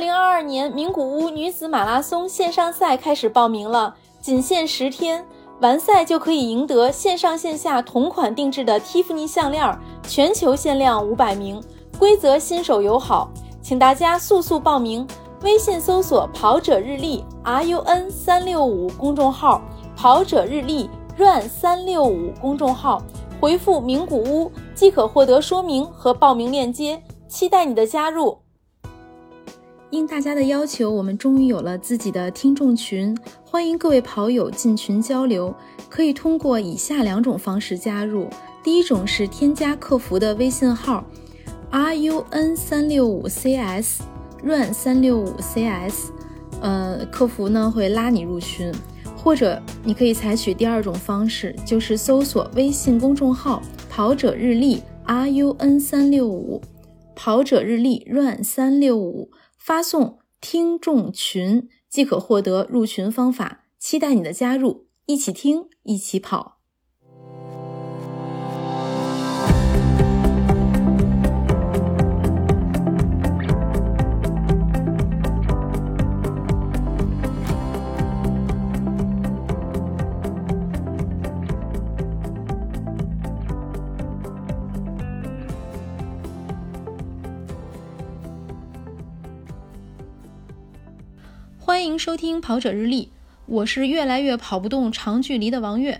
零二二年名古屋女子马拉松线上赛开始报名了，仅限十天，完赛就可以赢得线上线下同款定制的蒂芙尼项链，全球限量五百名，规则新手友好，请大家速速报名。微信搜索“跑者日历 ”RUN 三六五公众号，“跑者日历 ”RUN 三六五公众号，回复“名古屋”即可获得说明和报名链接，期待你的加入。应大家的要求，我们终于有了自己的听众群，欢迎各位跑友进群交流。可以通过以下两种方式加入：第一种是添加客服的微信号 “RUN 三六五 CS”。run 三六五 cs，呃，客服呢会拉你入群，或者你可以采取第二种方式，就是搜索微信公众号“跑者日历 run 三六五”，跑者日历 run 三六五，发送听众群即可获得入群方法，期待你的加入，一起听，一起跑。欢迎收听跑者日历，我是越来越跑不动长距离的王悦。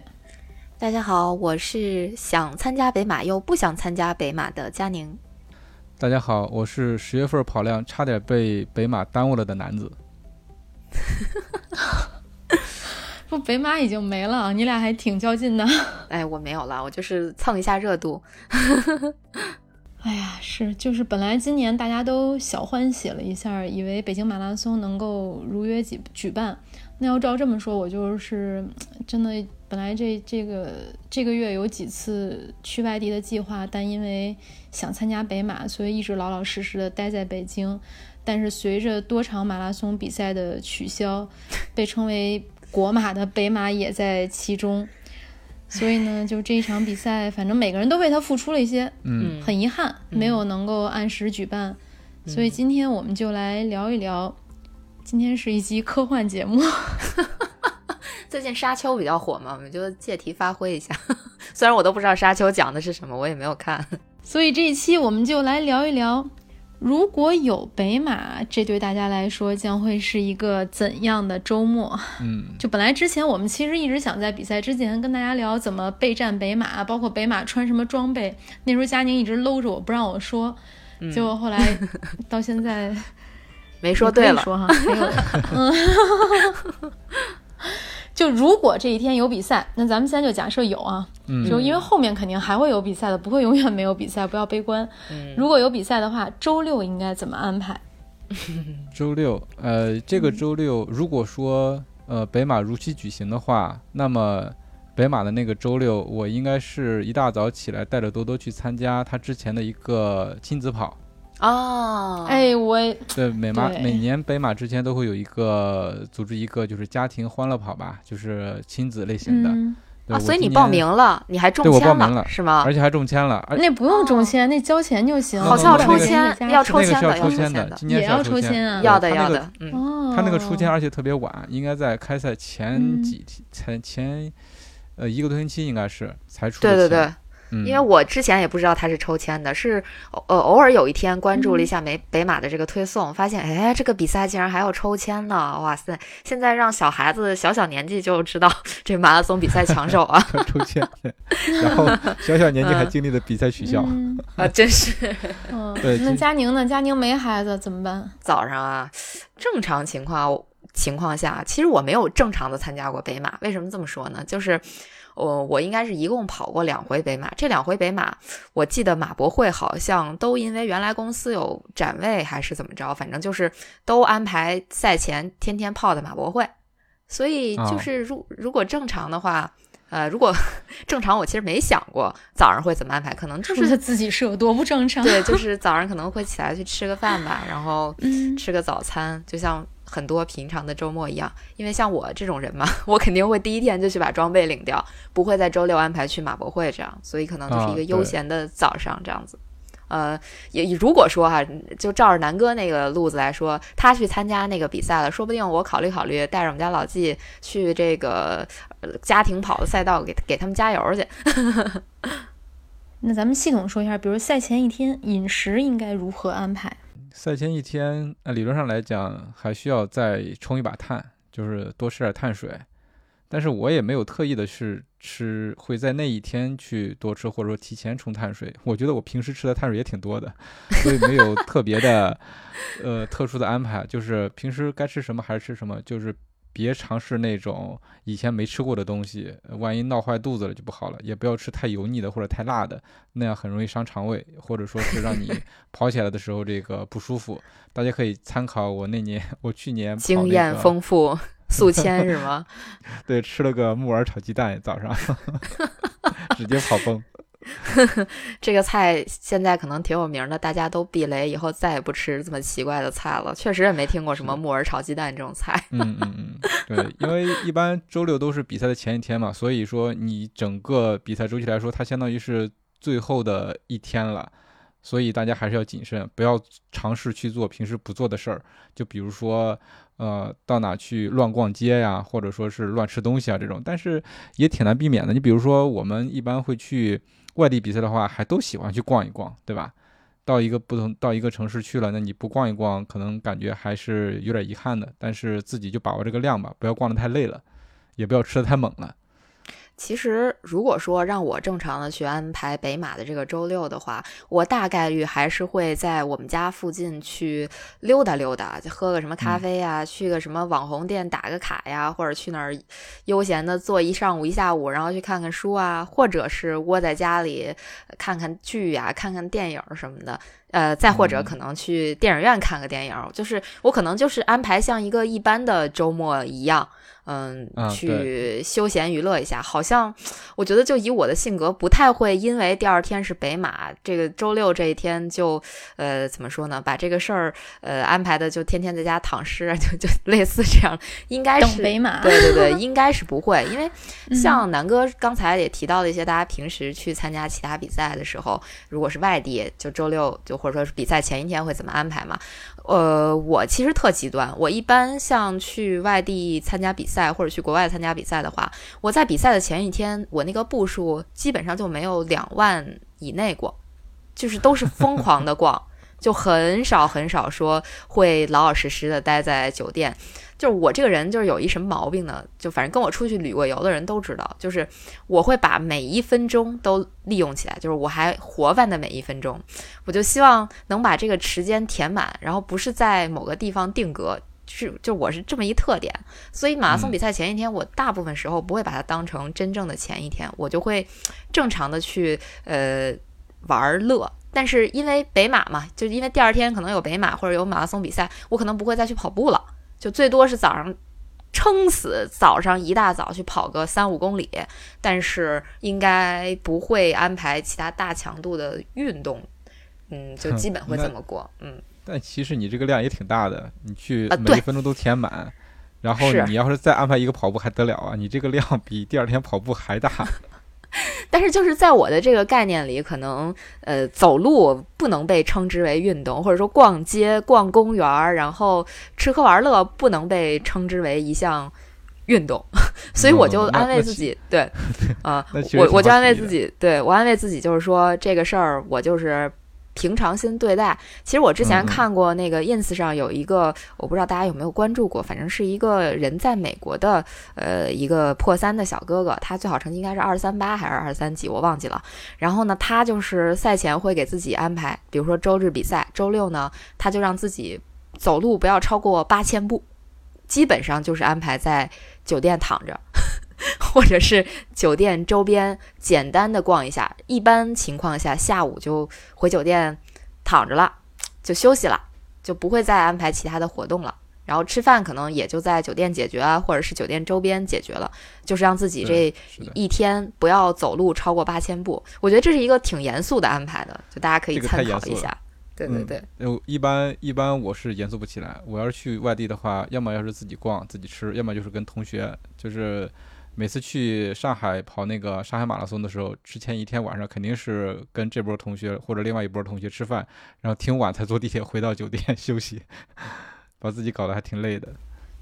大家好，我是想参加北马又不想参加北马的佳宁。大家好，我是十月份跑量差点被北马耽误了的男子。不，北马已经没了，你俩还挺较劲的。哎，我没有了，我就是蹭一下热度。哎呀，是，就是本来今年大家都小欢喜了一下，以为北京马拉松能够如约举举办。那要照这么说，我就是真的，本来这这个这个月有几次去外地的计划，但因为想参加北马，所以一直老老实实的待在北京。但是随着多场马拉松比赛的取消，被称为国马的北马也在其中。所以呢，就这一场比赛，反正每个人都为他付出了一些，嗯，很遗憾没有能够按时举办。所以今天我们就来聊一聊，今天是一期科幻节目。最近沙丘比较火嘛，我们就借题发挥一下。虽然我都不知道沙丘讲的是什么，我也没有看。所以这一期我们就来聊一聊。如果有北马，这对大家来说将会是一个怎样的周末？嗯，就本来之前我们其实一直想在比赛之前跟大家聊怎么备战北马，包括北马穿什么装备。那时候佳宁一直搂着我不让我说，结果后来 到现在没说对了，说哈，没有，嗯。就如果这一天有比赛，那咱们现在就假设有啊，就因为后面肯定还会有比赛的，不会永远没有比赛，不要悲观。如果有比赛的话，周六应该怎么安排？周六，呃，这个周六如果说呃北马如期举行的话，那么北马的那个周六，我应该是一大早起来带着多多去参加他之前的一个亲子跑。哦，哎，我对每马每年北马之前都会有一个组织一个就是家庭欢乐跑吧，就是亲子类型的。啊，所以你报名了，你还中签了是吗？而且还中签了。那不用中签，那交钱就行。好像要抽签，要抽签的，要抽签的，也要抽签啊，要的要的。哦，他那个出签而且特别晚，应该在开赛前几天，前前呃一个多星期应该是才出。对对对。因为我之前也不知道他是抽签的，是呃偶尔有一天关注了一下北北马的这个推送，发现哎这个比赛竟然还要抽签呢！哇塞，现在让小孩子小小年纪就知道这马拉松比赛抢手啊，抽签，然后小小年纪还经历了比赛取消 啊，真是。对，那佳宁呢？佳宁没孩子怎么办？早上啊，正常情况情况下，其实我没有正常的参加过北马。为什么这么说呢？就是。我我应该是一共跑过两回北马，这两回北马，我记得马博会好像都因为原来公司有展位还是怎么着，反正就是都安排赛前天天泡的马博会，所以就是如如果正常的话，呃，如果 正常，我其实没想过早上会怎么安排，可能就是自己是有多不正常。对，就是早上可能会起来去吃个饭吧，然后吃个早餐，就像。很多平常的周末一样，因为像我这种人嘛，我肯定会第一天就去把装备领掉，不会在周六安排去马博会这样，所以可能就是一个悠闲的早上这样子。呃，也如果说哈，就照着南哥那个路子来说，他去参加那个比赛了，说不定我考虑考虑，带着我们家老纪去这个家庭跑的赛道给给他们加油去。那咱们系统说一下，比如赛前一天饮食应该如何安排？赛前一天，理论上来讲，还需要再充一把碳，就是多吃点碳水。但是我也没有特意的去吃，会在那一天去多吃，或者说提前充碳水。我觉得我平时吃的碳水也挺多的，所以没有特别的，呃，特殊的安排，就是平时该吃什么还是吃什么，就是。别尝试那种以前没吃过的东西，万一闹坏肚子了就不好了。也不要吃太油腻的或者太辣的，那样很容易伤肠胃，或者说是让你 跑起来的时候这个不舒服。大家可以参考我那年，我去年经验丰富，宿迁是吗？对，吃了个木耳炒鸡蛋，早上直接跑崩。这个菜现在可能挺有名的，大家都避雷，以后再也不吃这么奇怪的菜了。确实也没听过什么木耳炒鸡蛋这种菜。嗯嗯嗯，对，因为一般周六都是比赛的前一天嘛，所以说你整个比赛周期来说，它相当于是最后的一天了，所以大家还是要谨慎，不要尝试去做平时不做的事儿，就比如说。呃，到哪去乱逛街呀，或者说是乱吃东西啊，这种，但是也挺难避免的。你比如说，我们一般会去外地比赛的话，还都喜欢去逛一逛，对吧？到一个不同到一个城市去了，那你不逛一逛，可能感觉还是有点遗憾的。但是自己就把握这个量吧，不要逛的太累了，也不要吃的太猛了。其实，如果说让我正常的去安排北马的这个周六的话，我大概率还是会在我们家附近去溜达溜达，喝个什么咖啡呀，去个什么网红店打个卡呀，或者去那儿悠闲的坐一上午一下午，然后去看看书啊，或者是窝在家里看看剧呀，看看电影什么的。呃，再或者可能去电影院看个电影，就是我可能就是安排像一个一般的周末一样。嗯，去休闲娱乐一下，好像我觉得就以我的性格，不太会因为第二天是北马，这个周六这一天就呃怎么说呢，把这个事儿呃安排的就天天在家躺尸，就就 类似这样，应该是北马，对对对，应该是不会，因为像南哥刚才也提到了一些，大家平时去参加其他比赛的时候，如果是外地，就周六就或者说是比赛前一天会怎么安排嘛？呃，我其实特极端，我一般像去外地参加比赛。或者去国外参加比赛的话，我在比赛的前一天，我那个步数基本上就没有两万以内过，就是都是疯狂的 逛，就很少很少说会老老实实的待在酒店。就是我这个人就是有一什么毛病呢？就反正跟我出去旅过游的人都知道，就是我会把每一分钟都利用起来，就是我还活泛的每一分钟，我就希望能把这个时间填满，然后不是在某个地方定格。是，就我是这么一特点，所以马拉松比赛前一天，我大部分时候不会把它当成真正的前一天，我就会正常的去呃玩乐。但是因为北马嘛，就因为第二天可能有北马或者有马拉松比赛，我可能不会再去跑步了，就最多是早上撑死早上一大早去跑个三五公里，但是应该不会安排其他大强度的运动，嗯，就基本会这么过，嗯。但其实你这个量也挺大的，你去每一分钟都填满，然后你要是再安排一个跑步还得了啊？你这个量比第二天跑步还大。但是就是在我的这个概念里，可能呃走路不能被称之为运动，或者说逛街、逛公园，然后吃喝玩乐不能被称之为一项运动，所以我就安慰自 己，对，啊，我我就安慰自己，对我安慰自己就是说这个事儿我就是。平常心对待。其实我之前看过那个 ins 上有一个，我不知道大家有没有关注过，反正是一个人在美国的，呃，一个破三的小哥哥，他最好成绩应该是二三八还是二三几，我忘记了。然后呢，他就是赛前会给自己安排，比如说周日比赛，周六呢，他就让自己走路不要超过八千步，基本上就是安排在酒店躺着。或者是酒店周边简单的逛一下，一般情况下下午就回酒店躺着了，就休息了，就不会再安排其他的活动了。然后吃饭可能也就在酒店解决啊，或者是酒店周边解决了，就是让自己这一天不要走路超过八千步。我觉得这是一个挺严肃的安排的，就大家可以参考一下。对对对。呃，一般一般我是严肃不起来。我要是去外地的话，要么要是自己逛自己吃，要么就是跟同学就是。每次去上海跑那个上海马拉松的时候，之前一天晚上肯定是跟这波同学或者另外一波同学吃饭，然后挺晚才坐地铁回到酒店 休息，把自己搞得还挺累的。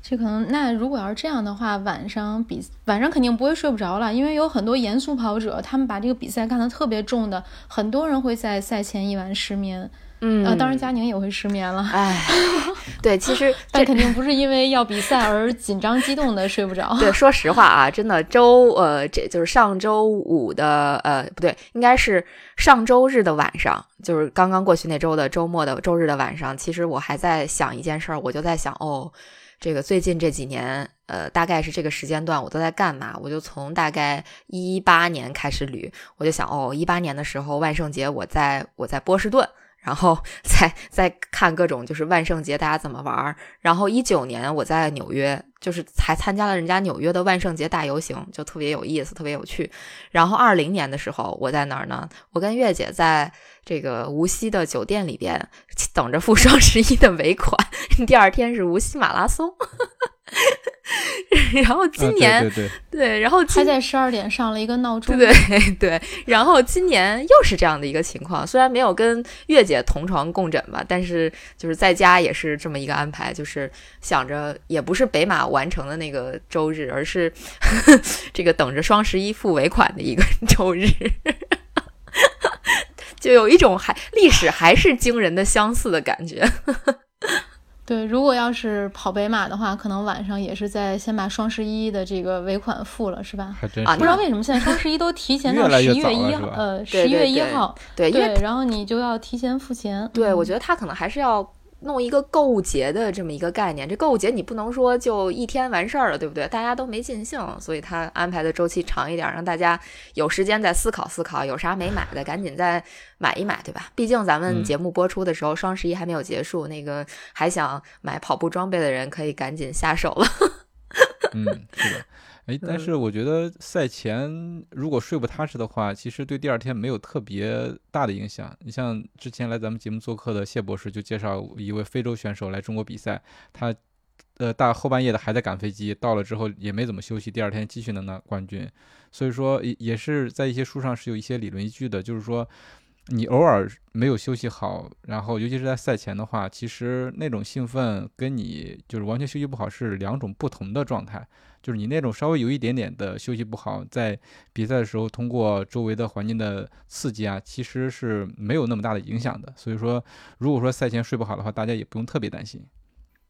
这可能，那如果要是这样的话，晚上比晚上肯定不会睡不着了，因为有很多严肃跑者，他们把这个比赛看得特别重的，很多人会在赛前一晚失眠。嗯，呃，当然佳宁也会失眠了。哎，对，其实但肯定不是因为要比赛而紧张激动的睡不着。对，说实话啊，真的周呃，这就是上周五的呃，不对，应该是上周日的晚上，就是刚刚过去那周的周末的周日的晚上。其实我还在想一件事儿，我就在想，哦，这个最近这几年，呃，大概是这个时间段我都在干嘛？我就从大概一八年开始捋，我就想，哦，一八年的时候万圣节我在我在波士顿。然后 再再看各种就是万圣节大家怎么玩儿。然后一九年我在纽约，就是还参加了人家纽约的万圣节大游行，就特别有意思，特别有趣。然后二零年的时候我在哪儿呢？我跟月姐在这个无锡的酒店里边等着付双十一的尾款，第二天是无锡马拉松。然后今年对对对，然后他在十二点上了一个闹钟，对 对。然后今年又是这样的一个情况，虽然没有跟月姐同床共枕吧，但是就是在家也是这么一个安排，就是想着也不是北马完成的那个周日，而是 这个等着双十一付尾款的一个周日，就有一种还历史还是惊人的相似的感觉。对，如果要是跑北马的话，可能晚上也是在先把双十一的这个尾款付了，是吧？还真啊不知道为什么现在双十一都提前到十一月一号，呃，十一月一号，对，因为对，然后你就要提前付钱。对，我嗯觉得他可能还是要弄一个购物节的这么一个概念。这购物节你不能说就一天完事儿了，对不对？大家都没尽兴，所以他安排的周期长一点，让大家有时间再思考思考，有啥没买的赶紧再买一买，对吧？毕竟咱们嗯节目播出的时候，双十一还没有结束，那个还想买跑步装备的人可以赶紧下手了。嗯，是的。哎，但是我觉得赛前如果睡不踏实的话，其实对第二天没有特别大的影响。你像之前来咱们节目做客的谢博士就介绍一位非洲选手来中国比赛，他呃大后半夜的还在赶飞机，到了之后也没怎么休息，第二天继续能拿冠军。所以说也也是在一些书上是有一些理论依据的，就是说你偶尔没有休息好，然后尤其是在赛前的话，其实那种兴奋跟你就是完全休息不好是两种不同的状态。就是你那种稍微有一点点的休息不好，在比赛的时候通过周围的环境的刺激啊，其实是没有那么大的影响的。所以说，如果说赛前睡不好的话，大家也不用特别担心。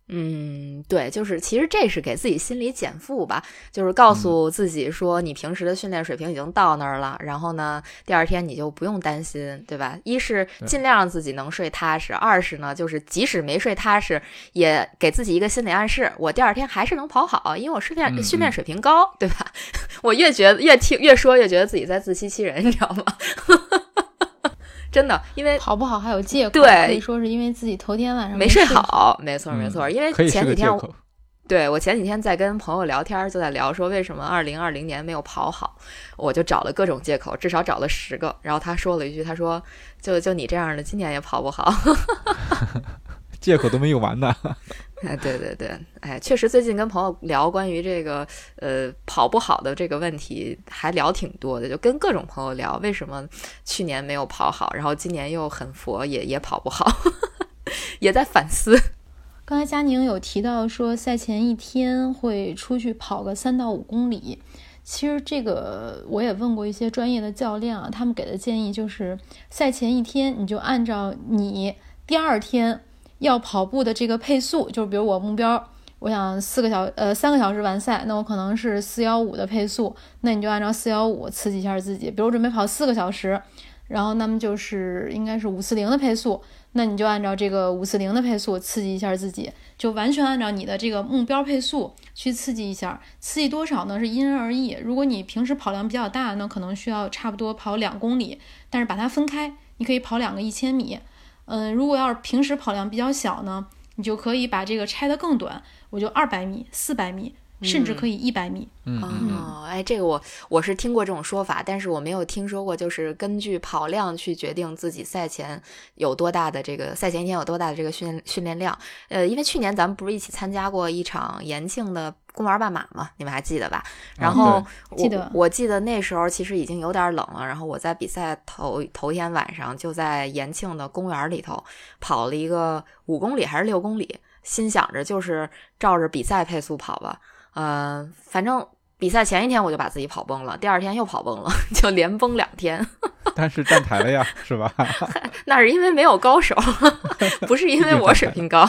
嗯，对，就是其实这是给自己心理减负吧，就是告诉自己说你平时的训练水平已经到那儿了，然后呢，第二天你就不用担心，对吧？一是尽量让自己能睡踏实，二是呢，就是即使没睡踏实，也给自己一个心理暗示，我第二天还是能跑好，因为我训练嗯训练水平高，对吧？我越觉得越听越说越觉得自己在自欺欺人，你知道吗？真的，因为跑不好还有借口，对可以说是因为自己头天晚上没睡睡好，没错没错，嗯因为前几天。对我前几天在跟朋友聊天，就在聊说为什么二零二零年没有跑好，我就找了各种借口，至少找了十个。然后他说了一句，他说就就你这样的，今年也跑不好。借口都没有完呢。哎，对对对，哎，确实最近跟朋友聊关于这个呃跑不好的这个问题，还聊挺多的，就跟各种朋友聊为什么去年没有跑好，然后今年又很佛，也也跑不好，也在反思。刚才佳宁有提到说，赛前一天会出去跑个三到五公里。其实这个我也问过一些专业的教练啊，他们给的建议就是，赛前一天你就按照你第二天要跑步的这个配速，就是比如我目标，我想四个小呃三个小时完赛，那我可能是四幺五的配速，那你就按照四幺五刺激一下自己。比如准备跑四个小时，然后那么就是应该是五四零的配速，那你就按照这个五四零的配速刺激一下自己，就完全按照你的这个目标配速去刺激一下。刺激多少呢？是因人而异。如果你平时跑量比较大，那可能需要差不多跑两公里，但是把它分开，你可以跑两个一千米。嗯，如果要是平时跑量比较小呢，你就可以把这个拆得更短，我就二百米、四百米，甚至可以一百米。嗯嗯哦，哎，这个我我是听过这种说法，但是我没有听说过，就是根据跑量去决定自己赛前有多大的这个赛前一天有多大的这个训训练量。呃，因为去年咱们不是一起参加过一场延庆的公园半马吗，你们还记得吧？然后我记得我记得那时候其实已经有点冷了，然后我在比赛头头天晚上就在延庆的公园里头跑了一个五公里还是六公里，心想着就是照着比赛配速跑吧。呃，反正比赛前一天我就把自己跑崩了，第二天又跑崩了，就连崩两天。但是站台了呀，是吧？那是因为没有高手，不是因为我水平高。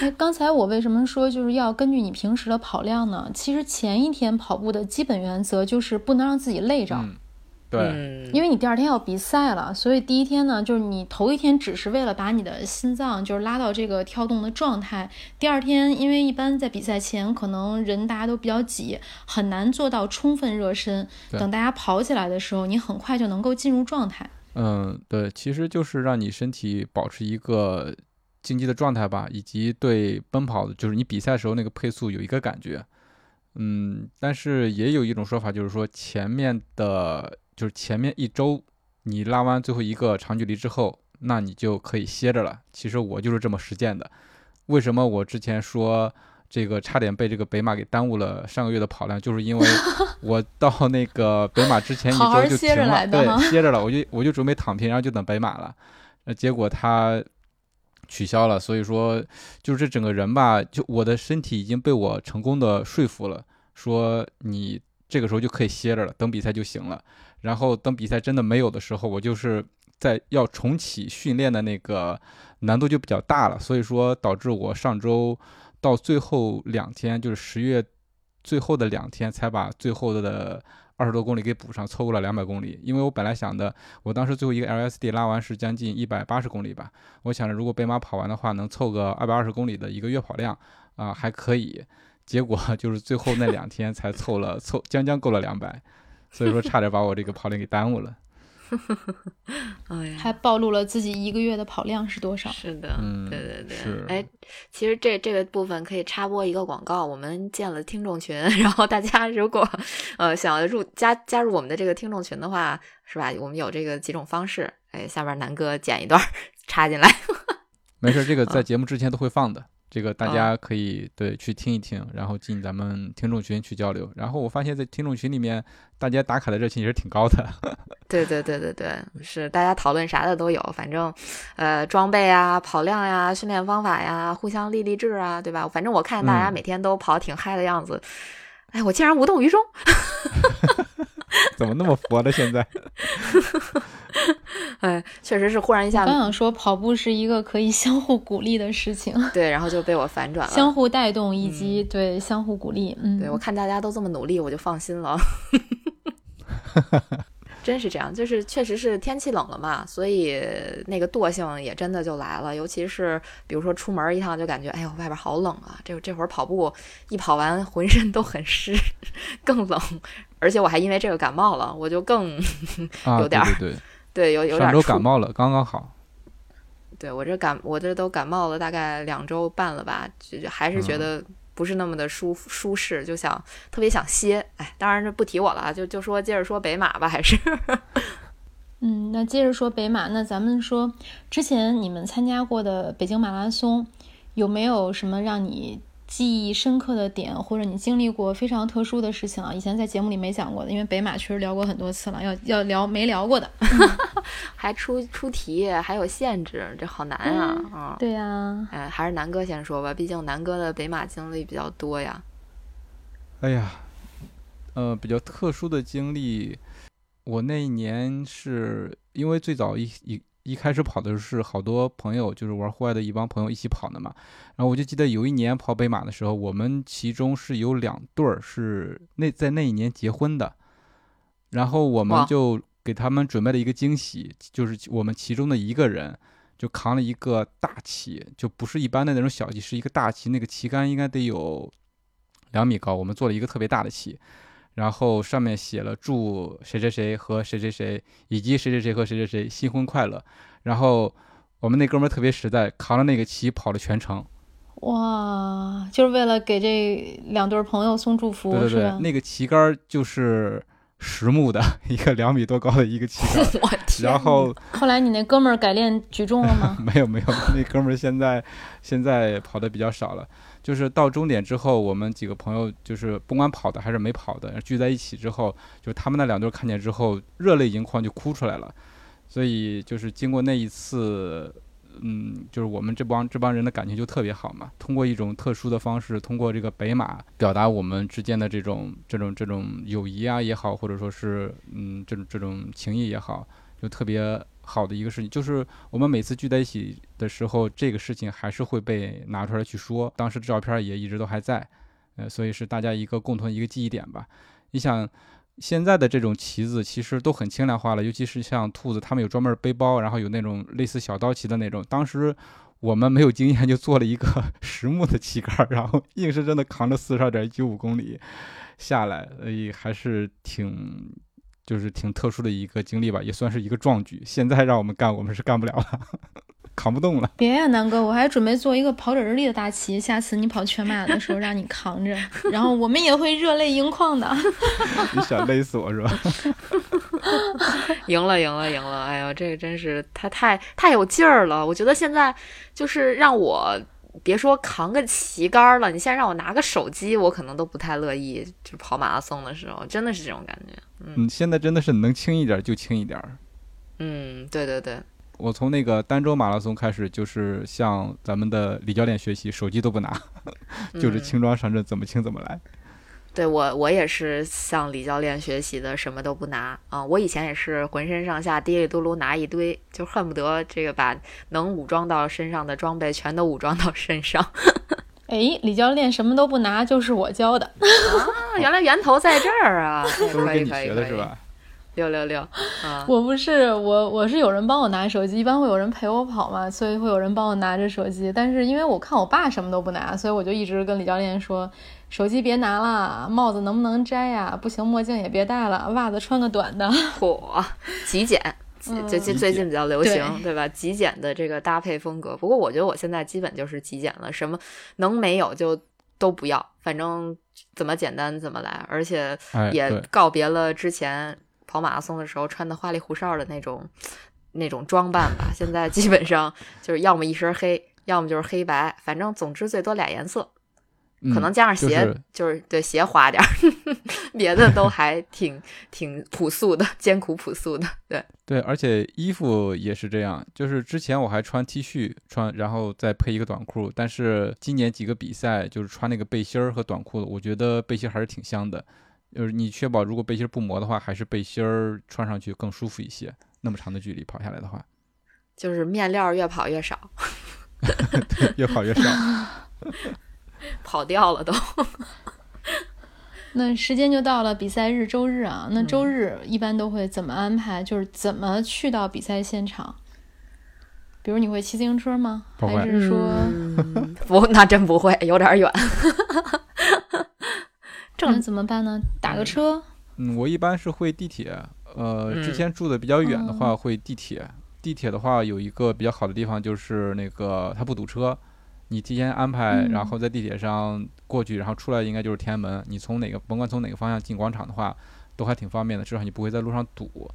哎，刚才我为什么说就是要根据你平时的跑量呢？其实前一天跑步的基本原则就是不能让自己累着。嗯，对，嗯，因为你第二天要比赛了，所以第一天呢，就是你头一天只是为了把你的心脏就是拉到这个跳动的状态。第二天，因为一般在比赛前，可能人大家都比较挤，很难做到充分热身。等大家跑起来的时候，你很快就能够进入状态。嗯，对，其实就是让你身体保持一个竞技的状态吧，以及对奔跑的，就是你比赛时候那个配速有一个感觉。嗯，但是也有一种说法，就是说前面的，就是前面一周你拉完最后一个长距离之后，那你就可以歇着了。其实我就是这么实践的。为什么我之前说这个差点被这个北马给耽误了上个月的跑量，就是因为 我到那个北马之前一周就歇着停了，对歇着了，我就我就准备躺平，然后就等北马了。那，结果他取消了，所以说就是这整个人吧，就我的身体已经被我成功的说服了，说你这个时候就可以歇着了，等比赛就行了。然后等比赛真的没有的时候，我就是在要重启训练的那个难度就比较大了，所以说导致我上周到最后两天，就是十月最后的两天，才把最后的二十多公里给补上，凑够了两百公里。因为我本来想的，我当时最后一个 LSD 拉完是将近一百八十公里吧，我想着如果北马跑完的话，能凑个二百二十公里的一个月跑量啊、还可以。结果 就是最后那两天才凑了凑将将够了两百，所以说差点把我这个跑量给耽误了。哎呀，还暴露了自己一个月的跑量是多少。是的，嗯对对对是。哎，其实这这个部分可以插播一个广告，我们建了听众群，然后大家如果呃想要入加加入我们的这个听众群的话，是吧？我们有这个几种方式，哎，下边南哥剪一段插进来。没事，这个在啊节目之前都会放的，这个大啊家可以对去听一听，然后进咱们听众群去交流。然后我发现，在听众群里面，大家打卡的热情也是挺高的。对对对对对，是大家讨论啥的都有，反正，呃，装备啊、跑量呀、训练方法呀，互相励励志啊，对吧？反正我看大家嗯每天都跑挺嗨的样子，哎，我竟然无动于衷。怎么那么佛的？现在 哎，确实是忽然一下刚想说，跑步是一个可以相互鼓励的事情，对，然后就被我反转了。相互带动以及对相互鼓励。嗯，对我看大家都这么努力，我就放心了。真是这样，就是确实是天气冷了嘛，所以那个惰性也真的就来了。尤其是比如说出门一趟，就感觉哎呦外边好冷啊，这这会儿跑步一跑完浑身都很湿，更冷。而且我还因为这个感冒了，我就更啊，有点儿对有有对，上周点出感冒了，刚刚好。对我这感，我这都感冒了大概两周半了吧，就就还是觉嗯得不是那么的舒舒适，就想特别想歇。哎，当然这不提我了啊，就就说接着说北马吧，还是 嗯，那接着说北马，那咱们说之前你们参加过的北京马拉松，有没有什么让你记忆深刻的点，或者你经历过非常特殊的事情啊？以前在节目里没讲过的，因为北马确实聊过很多次了，要要聊没聊过的。还出出题，还有限制，这好难啊嗯啊！对呀、哎，还是南哥先说吧，毕竟南哥的北马经历比较多呀。哎呀，呃，比较特殊的经历，我那一年是因为最早一一一开始跑的是好多朋友，就是玩户外的一帮朋友一起跑的嘛。然后我就记得有一年跑北马的时候，我们其中是有两对儿是那在那一年结婚的，然后我们就给他们准备了一个惊喜，就是我们其中的一个人。就扛了一个大旗，就不是一般的那种小旗，是一个大旗，那个旗杆应该得有两米高。我们做了一个特别大的旗，然后上面写了祝谁谁谁和谁谁谁以及谁谁谁和谁谁谁新婚快乐。然后我们那哥们儿特别实在，扛着那个旗跑了全程。哇，就是为了给这两对朋友送祝福，对对对是，那个旗杆儿就是实木的一个两米多高的一个旗杆，我天！然后后来你那哥们儿改练举重了吗？没有没有，那哥们儿现在现在跑的比较少了。就是到终点之后，我们几个朋友就是不管跑的还是没跑的，聚在一起之后，就是他们那两队看见之后，热泪盈眶就哭出来了。所以就是经过那一次，嗯，就是我们这帮这帮人的感情就特别好嘛。通过一种特殊的方式，通过这个北马表达我们之间的这种这种这种友谊啊也好，或者说是嗯这种这种情谊也好，就特别好的一个事情。就是我们每次聚在一起的时候，这个事情还是会被拿出来去说。当时的照片也一直都还在，呃，所以是大家一个共同一个记忆点吧。你想。现在的这种旗子其实都很轻量化了，尤其是像兔子，他们有专门背包，然后有那种类似小刀旗的那种。当时我们没有经验，就做了一个实木的旗杆，然后硬生生的扛着四十二点九五公里下来，所以还是挺就是挺特殊的一个经历吧，也算是一个壮举。现在让我们干，我们是干不了了，扛不动了。别呀，南哥，我还准备做一个跑者日历的大旗，下次你跑全马的时候让你扛着，然后我们也会热泪盈眶的。你想勒死我是吧？赢了，赢了，赢了！哎呀，这个真是他太太有劲儿了。我觉得现在就是让我别说扛个旗杆了，你现在让我拿个手机，我可能都不太乐意。就跑马拉松的时候，真的是这种感觉。嗯，现在真的是能轻一点就轻一点。嗯，对对对。我从那个儋州马拉松开始，就是向咱们的李教练学习，手机都不拿，就是轻装上阵，怎么轻怎么来。对我，我也是向李教练学习的，什么都不拿啊！我以前也是浑身上下滴里嘟噜拿一堆，就恨不得这个把能武装到身上的装备全都武装到身上。哎，李教练什么都不拿，就是我教的啊！原来源头在这儿啊！都是跟你学的是吧？六六六啊！我不是我，我是有人帮我拿手机，一般会有人陪我跑嘛，所以会有人帮我拿着手机。但是因为我看我爸什么都不拿，所以我就一直跟李教练说。手机别拿了，帽子能不能摘呀？不行，墨镜也别戴了，袜子穿个短的。嚯，极简，最近最近比较流行，对吧？极简的这个搭配风格。不过我觉得我现在基本就是极简了，什么能没有就都不要，反正怎么简单怎么来。而且也告别了之前跑马拉松的时候穿的花里胡哨的那种那种装扮吧。现在基本上就是要么一身黑，要么就是黑白，反正总之最多俩颜色。可能加上鞋，就是对鞋花点儿，别的都还挺挺朴素的，艰苦朴素的。对对，而且衣服也是这样，就是之前我还穿 T 恤穿，然后再配一个短裤，但是今年几个比赛就是穿那个背心儿和短裤，我觉得背心还是挺香的。就是你确保如果背心不磨的话，还是背心儿穿上去更舒服一些。那么长的距离跑下来的话，就是面料越跑越少，对，越跑越少。跑掉了都，那时间就到了比赛日周日啊。那周日一般都会怎么安排？就是怎么去到比赛现场？比如你会骑自行车吗？还是说不？那真不会，有点远。这怎么办呢？打个车？嗯，我一般是会地铁。呃，之前住的比较远的话，会地铁。地铁的话，有一个比较好的地方就是那个它不堵车。你提前安排，然后在地铁上过去，然后出来应该就是天安门。你从哪个甭管从哪个方向进广场的话，都还挺方便的，至少你不会在路上堵。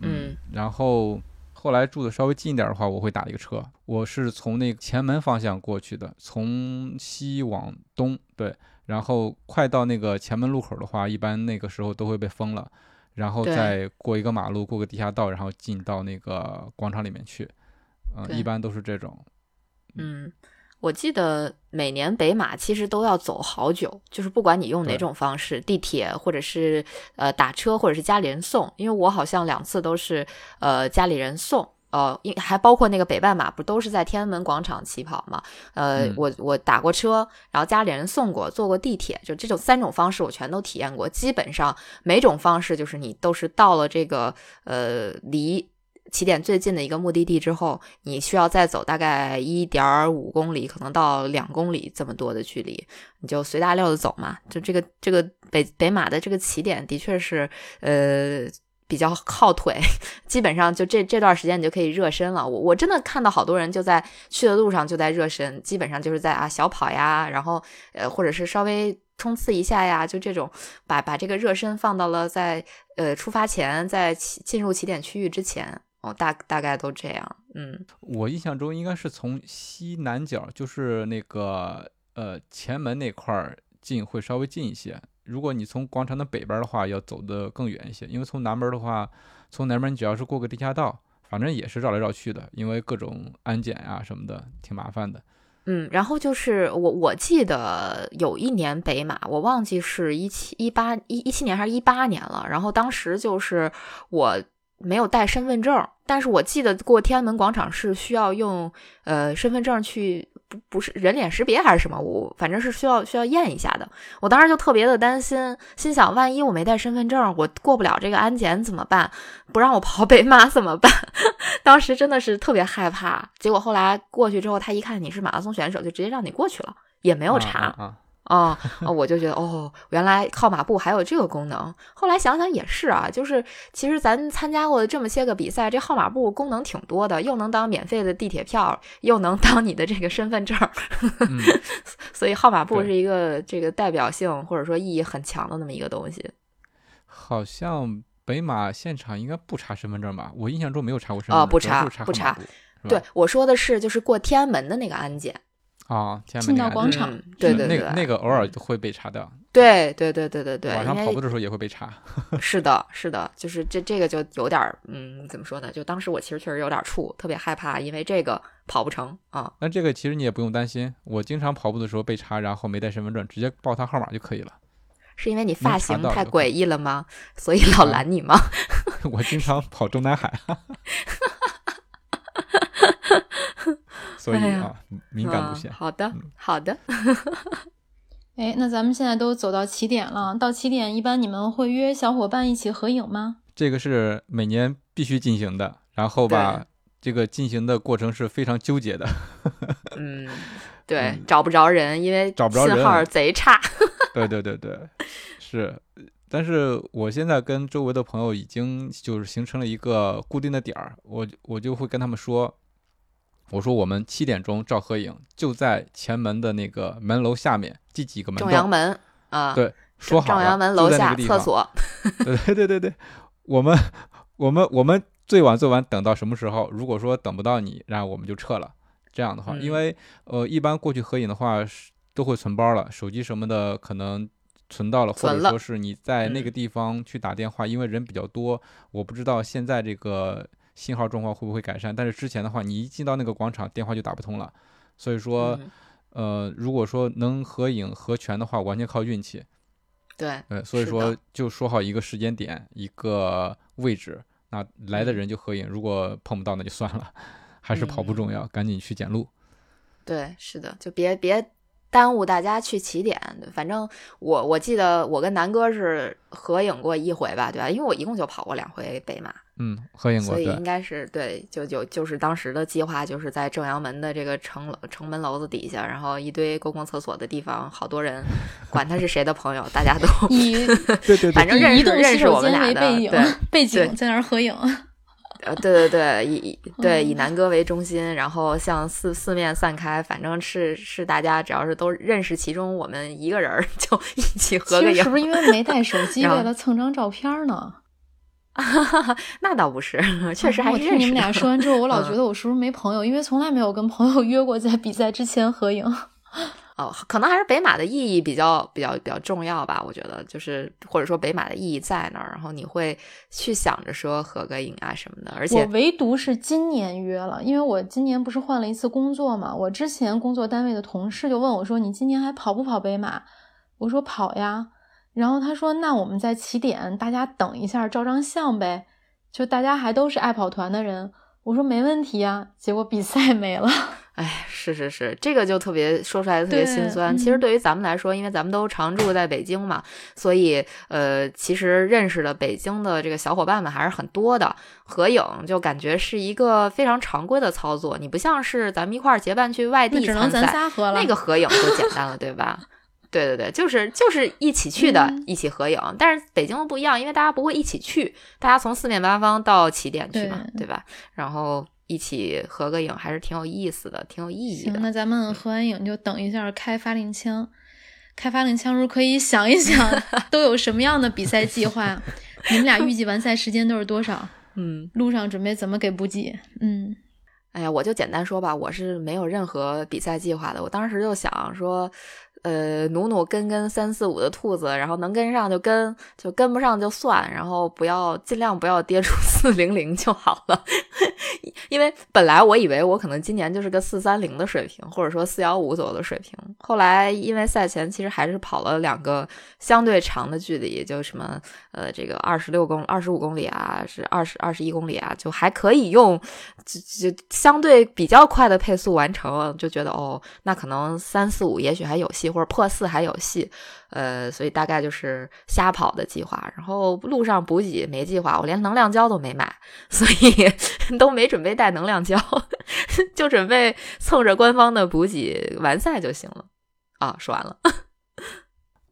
嗯。然后后来住的稍微近一点的话，我会打一个车。我是从那个前门方向过去的，从西往东，对。然后快到那个前门路口的话，一般那个时候都会被封了，然后再过一个马路，过个地下道，然后进到那个广场里面去。嗯，一般都是这种。嗯。我记得每年北马其实都要走好久，就是不管你用哪种方式，地铁或者是呃打车或者是家里人送，因为我好像两次都是呃家里人送，呃，还包括那个北半马不都是在天安门广场起跑嘛？呃，我我打过车，然后家里人送过，坐过地铁，就这种三种方式我全都体验过，基本上每种方式就是你都是到了这个呃离。起点最近的一个目的地之后，你需要再走大概一点五公里，可能到两公里这么多的距离，你就随大溜的走嘛。就这个这个北北马的这个起点的确是，呃，比较耗腿，基本上就这这段时间你就可以热身了。我我真的看到好多人就在去的路上就在热身，基本上就是在啊小跑呀，然后呃或者是稍微冲刺一下呀，就这种把把这个热身放到了在呃出发前，在起进入起点区域之前，哦大大概都这样。嗯，我印象中应该是从西南角，就是那个呃前门那块儿进会稍微近一些。如果你从广场的北边的话，要走得更远一些，因为从南边的话，从南边你只要是过个地下道，反正也是绕来绕去的，因为各种安检呀什么的，挺麻烦的。嗯，然后就是我我记得有一年北马，我忘记是一七一八一一七年还是一八年了，然后当时就是我没有带身份证，但是我记得过天安门广场是需要用呃身份证去。不不是人脸识别还是什么，我反正是需要需要验一下的。我当时就特别的担心，心想万一我没带身份证，我过不了这个安检怎么办？不让我跑北马怎么办？当时真的是特别害怕。结果后来过去之后，他一看你是马拉松选手，就直接让你过去了，也没有查。哦，我就觉得哦，原来号码布还有这个功能。后来想想也是啊，就是其实咱参加过的这么些个比赛，这号码布功能挺多的，又能当免费的地铁票，又能当你的这个身份证。所以号码布是一个这个代表性或者说意义很强的那么一个东西。好像北马现场应该不查身份证吧？我印象中没有查过身份证。不查不查。对，我说的是就是过天安门的那个安检。啊，进到广场，对对对，那个那个偶尔会被查到。对对对对对对，晚上跑步的时候也会被查。是的，是的，就是这这个就有点，嗯，怎么说呢？就当时我其实确实有点怵，特别害怕，因为这个跑不成啊。那这个其实你也不用担心，我经常跑步的时候被查，然后没带身份证，直接报他号码就可以了。是因为你发型太诡异了吗？所以老拦你吗？我经常跑中南海。所以啊，敏感路线。好的，好的。哎，那咱们现在都走到起点了，到起点一般你们会约小伙伴一起合影吗？这个是每年必须进行的，然后吧，这个进行的过程是非常纠结的。嗯，对，找不着人，因为找不着信号贼差。对对对对，是。但是我现在跟周围的朋友已经就是形成了一个固定的点儿，我我就会跟他们说。我说我们七点钟照合影，就在前门的那个门楼下面，第几个门？正阳门啊，对，说好正阳门楼下厕所。对对对对，我们我们我们最晚最晚等到什么时候？如果说等不到你，然后我们就撤了。这样的话，因为呃，一般过去合影的话是都会存包了，手机什么的可能存到了，或者说是你在那个地方去打电话，因为人比较多，我不知道现在这个。信号状况会不会改善？但是之前的话，你一进到那个广场，电话就打不通了。所以说，呃，如果说能合影合全的话，完全靠运气。对，呃，所以说就说好一个时间点，一个位置，那来的人就合影。如果碰不到，那就算了，还是跑步重要，赶紧去捡路。对，是的，就别别。耽误大家去起点，反正我我记得我跟南哥是合影过一回吧，对吧？因为我一共就跑过两回北马，嗯，合影过，所以应该是对，就就就是当时的计划就是在正阳门的这个城楼城门楼子底下，然后一堆公共厕所的地方，好多人，管他是谁的朋友，大家都以 对对，反正认识认识我们俩的，对背景在那儿合影。呃，对对对，以对以南哥为中心，然后向四四面散开，反正是是大家只要是都认识其中我们一个人，就一起合个影。是不是因为没带手机，为了蹭张照片呢？那倒不是，确实还是听你们俩说完之后，我老觉得我是不是没朋友，因为从来没有跟朋友约过在比赛之前合影。哦，可能还是北马的意义比较比较比较重要吧，我觉得就是或者说北马的意义在那儿，然后你会去想着说合个影啊什么的。而且我唯独是今年约了，因为我今年不是换了一次工作嘛，我之前工作单位的同事就问我说：“你今年还跑不跑北马？”我说：“跑呀。”然后他说：“那我们在起点，大家等一下照张相呗，就大家还都是爱跑团的人。”我说：“没问题啊。”结果比赛 没了。哎，是是是，这个就特别说出来特别心酸。其实对于咱们来说，因为咱们都常住在北京嘛，所以呃，其实认识的北京的这个小伙伴们还是很多的。合影就感觉是一个非常常规的操作，你不像是咱们一块儿结伴去外地参赛，那个合影就简单了，对吧？对对对，就是就是一起去的，嗯一起合影。但是北京的不一样，因为大家不会一起去，大家从四面八方到起点去嘛，对对吧？然后一起合个影，还是挺有意思的，挺有意义行，的。那咱们合完影就等一下开发令枪。开发令枪时候可以想一想 都有什么样的比赛计划？你们俩预计完赛时间都是多少？嗯，路上准备怎么给补给？嗯，哎呀，我就简单说吧，我是没有任何比赛计划的。我当时就想说，呃，努努跟跟三四五的兔子，然后能跟上就跟，就跟不上就算，然后不要尽量不要跌出 四零零就好了。因为本来我以为我可能今年就是个四三零的水平，或者说四幺五左右的水平。后来因为赛前其实还是跑了两个相对长的距离，就什么呃这个二十六公二十五公里啊，是二十二十一公里啊，就还可以用就就相对比较快的配速完成，就觉得哦，那可能三四五也许还有戏，或者破四还有戏。呃，所以大概就是瞎跑的计划，然后路上补给没计划，我连能量胶都没买，所以 都没准备带能量胶，就准备蹭着官方的补给完赛就行了。啊，说完了。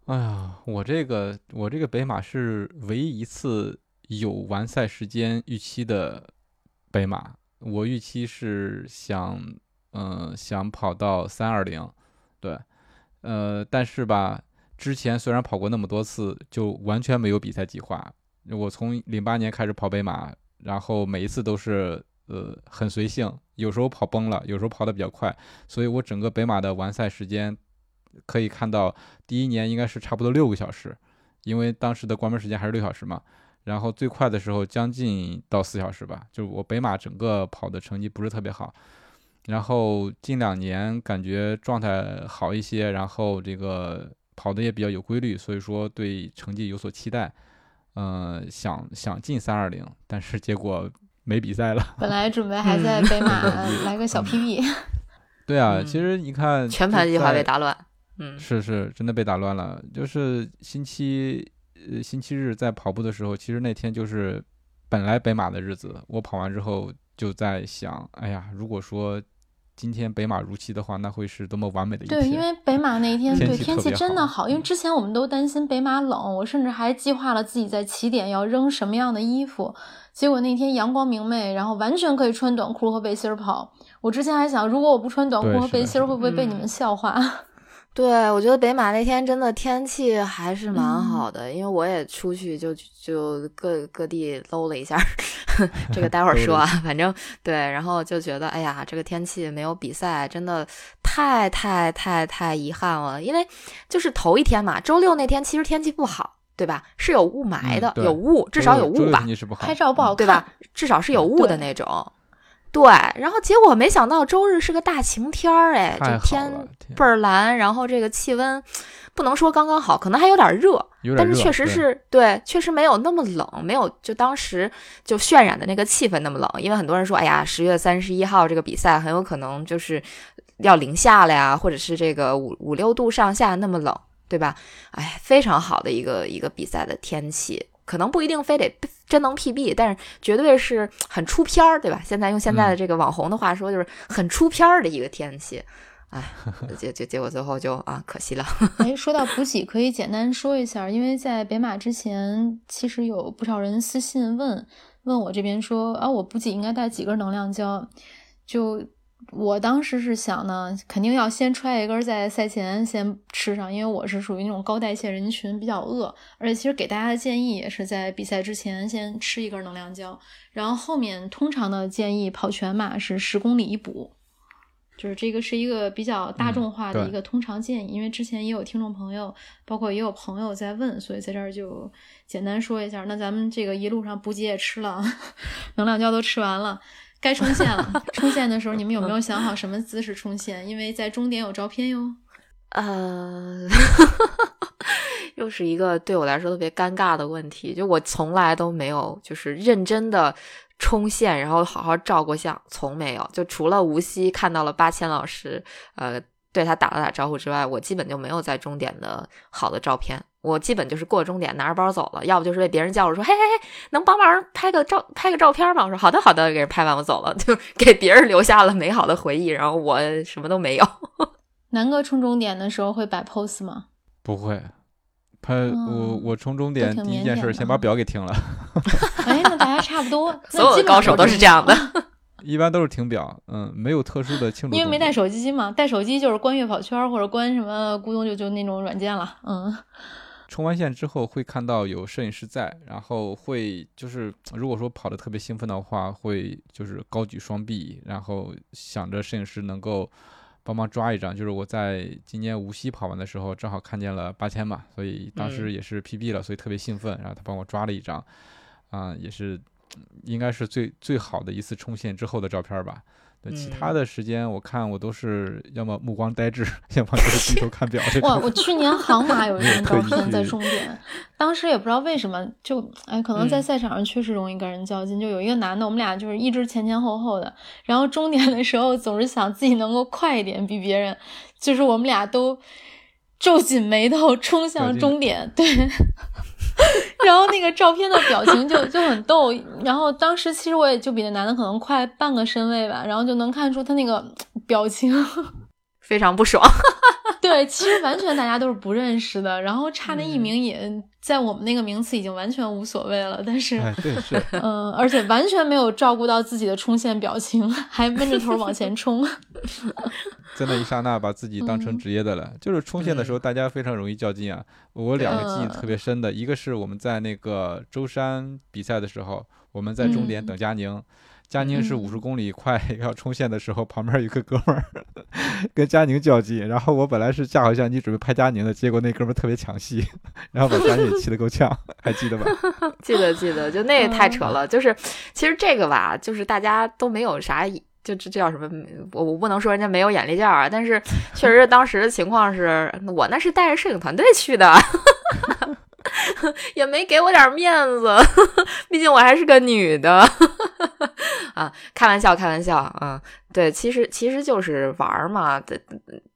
哎呀，我这个我这个北马是唯一一次有完赛时间预期的北马，我预期是想，嗯、想跑到三二零，对，呃，但是吧，之前虽然跑过那么多次，就完全没有比赛计划。我从零八年开始跑北马，然后每一次都是呃很随性，有时候跑崩了，有时候跑得比较快，所以我整个北马的完赛时间可以看到，第一年应该是差不多六个小时，因为当时的关门时间还是六小时嘛。然后最快的时候将近到四小时吧，就是我北马整个跑的成绩不是特别好。然后近两年感觉状态好一些，然后这个跑的也比较有规律，所以说对成绩有所期待。嗯、想想进三二零，但是结果没比赛了。本来准备 还在北马 来个小 PB，对啊，嗯其实你看全盘计划被打乱。嗯，是是，真的被打乱了。就是星期呃星期日在跑步的时候，其实那天就是本来北马的日子，我跑完之后就在想，哎呀，如果说今天北马如期的话，那会是多么完美的一天。对，因为北马那一天天对天气真的好，因为之前我们都担心北马冷，我甚至还计划了自己在起点要扔什么样的衣服，结果那天阳光明媚，然后完全可以穿短裤和背心儿跑。我之前还想，如果我不穿短裤和背心儿，会不会被你嗯们笑话？对，我觉得北马那天真的天气还是蛮嗯好的，因为我也出去就就各各地搂了一下儿，这个 待会儿说啊，反正对，然后就觉得哎呀，这个天气没有比赛，真的太太太太遗憾了，因为就是头一天嘛，周六那天其实天气不好，对吧？是有雾霾的，嗯有雾，至少有雾吧拍照不好看，对吧？至少是有雾的那种。对，然后结果没想到周日是个大晴天儿，哎，这天倍儿蓝，然后这个气温不能说刚刚好，可能还有点热，点热，但是确实对是对，确实没有那么冷，没有就当时就渲染的那个气氛那么冷。因为很多人说，哎呀，十月三十一号这个比赛很有可能就是要零下了呀，或者是这个五五六度上下那么冷，对吧？哎，非常好的一个一个比赛的天气，可能不一定非得真能 PB，但是绝对是很出片儿，对吧？现在用现在的这个网红的话说，就是很出片儿的一个天气。哎，结结结果最后就啊，可惜了。哎，说到补给，可以简单说一下，因为在北马之前，其实有不少人私信问问我这边说啊，我补给应该带几根能量胶？就我当时是想呢，肯定要先揣一根在赛前先吃上，因为我是属于那种高代谢人群，比较饿，而且其实给大家的建议也是在比赛之前先吃一根能量胶，然后后面通常的建议跑全马是十公里一补。就是这个是一个比较大众化的一个通常建议，因为之前也有听众朋友，包括也有朋友在问，所以在这儿就简单说一下。那咱们这个一路上补给也吃了，能量胶都吃完了，该冲线了。冲线的时候，你们有没有想好什么姿势冲线？因为在终点有照片哟。呃，又是一个对我来说特别尴尬的问题，就我从来都没有就是认真的冲线，然后好好照过相，从没有。就除了无锡看到了八千老师，呃，对他打了打招呼之外，我基本就没有在终点的好的照片。我基本就是过终点拿着包走了，要不就是被别人叫着说：“嘿嘿嘿，能帮忙拍个照拍个照片吗？”我说：“好的好的。”给人拍完我走了，就 给别人留下了美好的回忆，然后我什么都没有。南哥冲终点的时候会摆 pose 吗？不会，他我嗯我冲终点第一件事先把表给停了，哎，那大家差不多，所有的高手都是这样的。一般都是停表，嗯，没有特殊的庆祝。因为没带手机嘛，带手机就是关月跑圈儿或者关什么咕咚就就那种软件了。嗯，冲完线之后会看到有摄影师在，然后会就是如果说跑得特别兴奋的话，会就是高举双臂，然后想着摄影师能够帮忙抓一张。就是我在今年无锡跑完的时候，正好看见了八千嘛，所以当时嗯也是 PB 了，所以特别兴奋，然后他帮我抓了一张，啊、也是应该是最最好的一次冲线之后的照片吧。对，其他嗯的时间我看我都是要么目光呆滞，要么就是低头看表哇，我去年杭马有一张照片在去终点，当时也不知道为什么，就哎，可能在嗯赛场上确实容易跟人较劲。就有一个男的，我们俩就是一直前前后后的，然后终点的时候总是想自己能够快一点，比别人，就是我们俩都皱紧眉头冲向终点，对。然后那个照片的表情就 就很逗，然后当时其实我也就比那男的可能快半个身位吧，然后就能看出他那个表情。非常不爽。对，其实完全大家都是不认识的，然后差那一嗯名也在我们那个名次已经完全无所谓了，但是，哎，对，是。嗯、而且完全没有照顾到自己的冲线表情，还闷着头往前冲。在那一刹那把自己当成嗯职业的了。就是冲线的时候，大家非常容易较劲啊。我两个记忆嗯特别深的，一个是我们在那个舟山比赛的时候，我们在终点嗯等佳宁。佳宁是嗯五十公里快 要冲线的时候，旁边有个哥们儿跟佳宁较劲，然后我本来是架好相机准备拍佳宁的，结果那哥们儿特别抢戏，然后把佳宁也气得够呛，还记得吧？记得记得，就那也太扯嗯了。就是其实这个吧，就是大家都没有啥，就这这叫什么？我我不能说人家没有眼力劲儿啊，但是确实当时的情况是我那是带着摄影团队去的。也没给我点面子，毕竟我还是个女的啊，开玩笑，开玩笑啊。对，其实其实就是玩儿嘛。这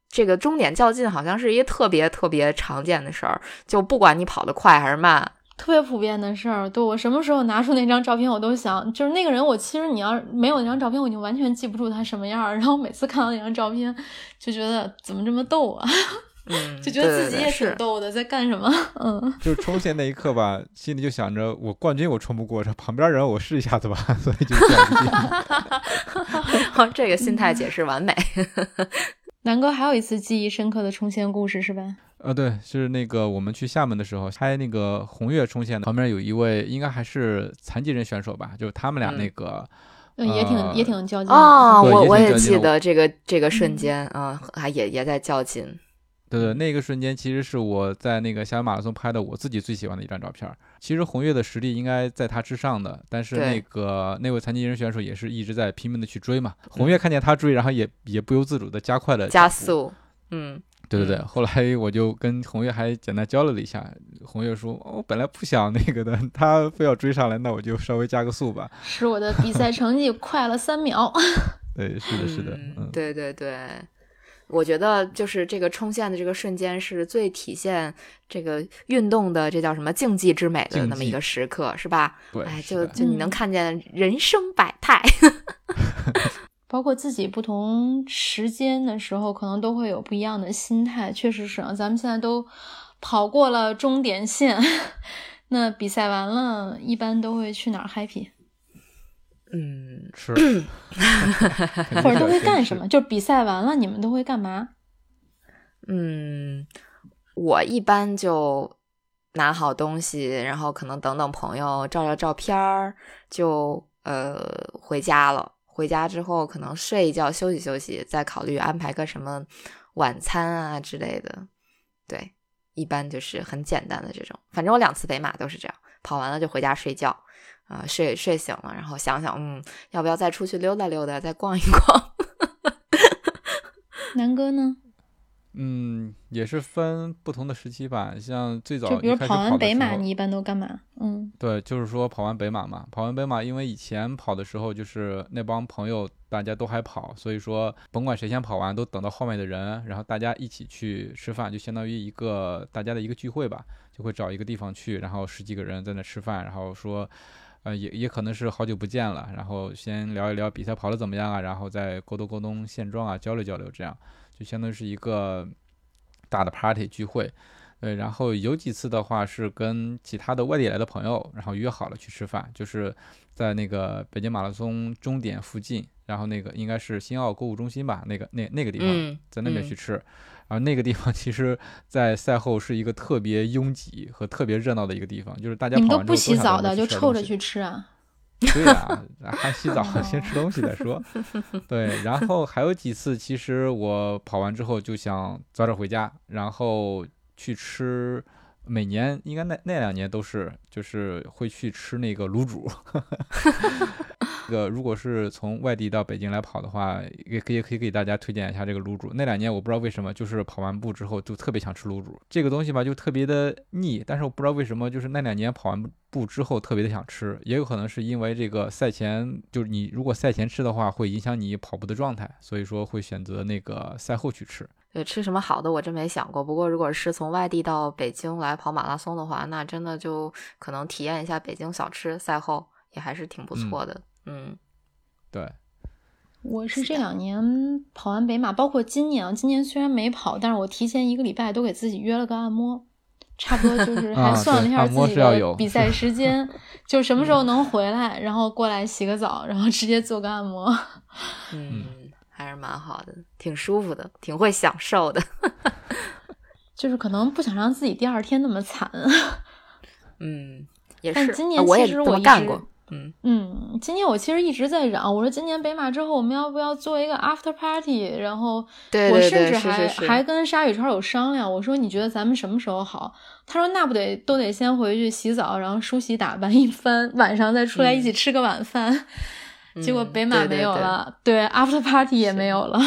这个终点较劲好像是一个特别特别常见的事儿，就不管你跑得快还是慢，特别普遍的事儿，对我什么时候拿出那张照片，我都想，就是那个人，我其实你要没有那张照片，我已经完全记不住他什么样儿。然后每次看到那张照片，就觉得怎么这么逗啊，嗯，就觉得自己也挺逗的，在干什么？嗯，就是冲线那一刻吧，心里就想着我冠军我冲不过，这旁边人我试一下子吧，所以就。好，这个心态解释完美。南哥还有一次记忆深刻的冲线故事是吧？呃，对，是那个我们去厦门的时候拍那个红月冲线的，旁边有一位应该还是残疾人选手吧，就是他们俩那个，嗯，也挺、呃也挺较劲啊哦，我我也记得这个这个瞬嗯间啊，还也也在较劲。对对，嗯那个瞬间其实是我在那个厦门马拉松拍的我自己最喜欢的一张照片儿。其实红月的实力应该在他之上的，但是那个那位残疾人选手也是一直在拼命的去追嘛。红月看见他追，然后也也不由自主的加快了加。速，嗯，对对对，嗯后来我就跟红月还简单交流了一下，红月说：“哦，我本来不想那个的，他非要追上来，那我就稍微加个速吧。使我的比赛成绩快了三秒。”对，是的，是的，嗯，对对对。我觉得就是这个冲线的这个瞬间是最体现这个运动的这叫什么竞技之美的那么一个时刻，是吧？对，哎，就就你能嗯看见人生百态。包括自己不同时间的时候，可能都会有不一样的心态。确实是啊，咱们现在都跑过了终点线，那比赛完了，一般都会去哪儿 happy，嗯，是，或者都会干什么？么？就比赛完了，你们都会干嘛？嗯，我一般就拿好东西，然后可能等等朋友照照照片儿，就呃回家了。回家之后可能睡一觉休息休息，再考虑安排个什么晚餐啊之类的。对，一般就是很简单的这种。反正我两次北马都是这样，跑完了就回家睡觉，啊、睡睡醒了，然后想想，嗯，要不要再出去溜达溜达，再逛一逛？南哥呢？嗯，也是分不同的时期吧。像最早就比如跑完北马，你一般都干嘛？嗯对，就是说跑完北马嘛，跑完北马，因为以前跑的时候就是那帮朋友大家都还跑，所以说甭管谁先跑完，都等到后面的人，然后大家一起去吃饭，就相当于一个大家的一个聚会吧，就会找一个地方去，然后十几个人在那吃饭，然后说，呃，也也可能是好久不见了，然后先聊一聊比赛跑得怎么样啊，然后再沟通沟通现状啊，交流交流，这样就相当于是一个大的 party 聚会。对，然后有几次的话是跟其他的外地来的朋友，然后约好了去吃饭，就是在那个北京马拉松终点附近，然后那个应该是新奥购物中心吧，那个那那个地方，嗯，在那边去吃。然后那个地方其实，在赛后是一个特别拥挤和特别热闹的一个地方，就是大家你们都不洗澡的，就臭臭着去吃啊？对啊、还洗澡哦先吃东西再说。对，然后还有几次，其实我跑完之后就想早点回家，然后去吃。每年应该那那两年都是，就是会去吃那个卤煮。这个如果是从外地到北京来跑的话，也可以可以给大家推荐一下这个卤煮。那两年我不知道为什么，就是跑完步之后就特别想吃卤煮。这个东西吧，就特别的腻，但是我不知道为什么，就是那两年跑完步之后特别的想吃，也有可能是因为这个赛前，就是你如果赛前吃的话，会影响你跑步的状态，所以说会选择那个赛后去吃。对，吃什么好的我真没想过。不过如果是从外地到北京来跑马拉松的话，那真的就可能体验一下北京小吃，赛后也还是挺不错的。嗯，对，我是这两年跑完北马，包括今年啊，今年虽然没跑，但是我提前一个礼拜都给自己约了个按摩，差不多就 是还啊算了一下对按摩自己是要有的比赛时间，就什么时候能回来，然后过来洗个澡，然后直接做个按摩。嗯，还是蛮好的，挺舒服的，挺会享受的。就是可能不想让自己第二天那么惨。嗯，也但是。今年其实我干过。嗯，嗯，今年我其实一直在嚷，我说今年北马之后我们要不要做一个 after party？然后我甚至还还跟沙宇超有商量，我说你觉得咱们什么时候好？他说那不得都得先回去洗澡，然后梳洗打扮一番，晚上再出来一起吃个晚饭。结果嗯北马没有对对对了，对 after party 也没有了。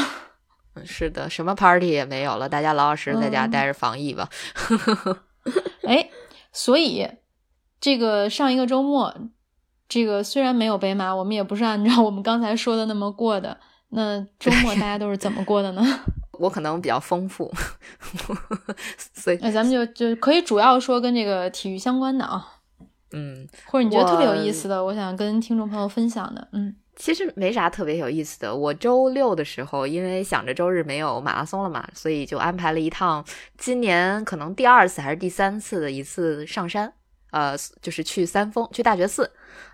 嗯是的，什么 party 也没有了，大家老老实实在家嗯待着防疫吧。哎，所以这个上一个周末，这个虽然没有北马，我们也不是按照我们刚才说的那么过的。那周末大家都是怎么过的呢？我可能比较丰富，所以那，咱们就就可以主要说跟这个体育相关的啊，嗯，或者你觉得特别有意思的，我想跟听众朋友分享的。嗯，其实没啥特别有意思的。我周六的时候，因为想着周日没有马拉松了嘛，所以就安排了一趟今年可能第二次还是第三次的一次上山，呃，就是去三峰，去大觉寺。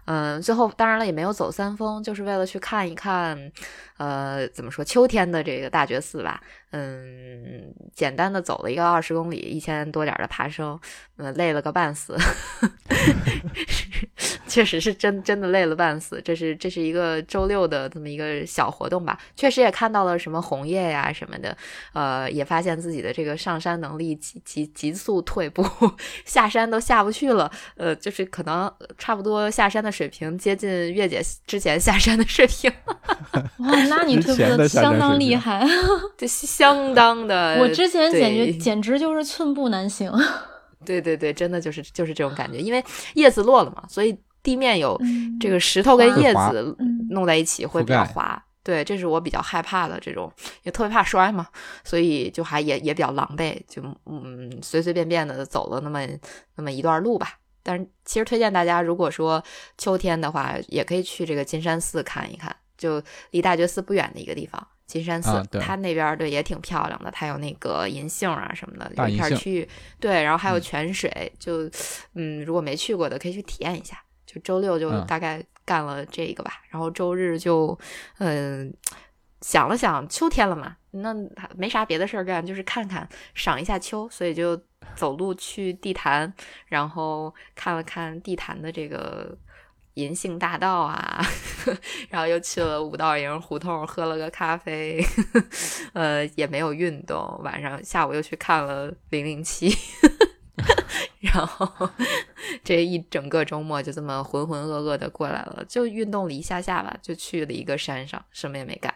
嗯、最后当然了也没有走三峰，就是为了去看一看，呃，怎么说秋天的这个大觉寺吧。嗯，简单的走了一个二十公里，一千多点的爬升，嗯、累了个半死。确实是真真的累了半死，这是这是一个周六的这么一个小活动吧。确实也看到了什么红叶呀什么的，呃，也发现自己的这个上山能力急急急速退步，下山都下不去了。呃，就是可能差不多下山的水平接近月姐之前下山的水平，哇，那你退步的的相当厉害。这相当的。我之前简直简直就是寸步难行。对对对，真的就是就是这种感觉，因为叶子落了嘛，所以地面有嗯这个石头跟叶子嗯弄在一起会比较滑。对，这是我比较害怕的这种，也特别怕摔嘛，所以就还也也比较狼狈，就嗯随随便便的走了那么那么一段路吧。但是其实推荐大家，如果说秋天的话，也可以去这个金山寺看一看，就离大觉寺不远的一个地方。金山寺，啊它那边儿对也挺漂亮的，它有那个银杏啊什么的，有一大银杏片区域，对，然后还有嗯泉水，就嗯，如果没去过的可以去体验一下。就周六就嗯大概干了这个吧，然后周日就嗯想了想，秋天了嘛，那没啥别的事儿干，就是看看赏一下秋，所以就走路去地坛，然后看了看地坛的这个。银杏大道啊，然后又去了五道营胡同，喝了个咖啡，呃，也没有运动。晚上下午又去看了零零七，然后这一整个周末就这么浑浑噩噩的过来了，就运动了一下下吧，就去了一个山上，什么也没干。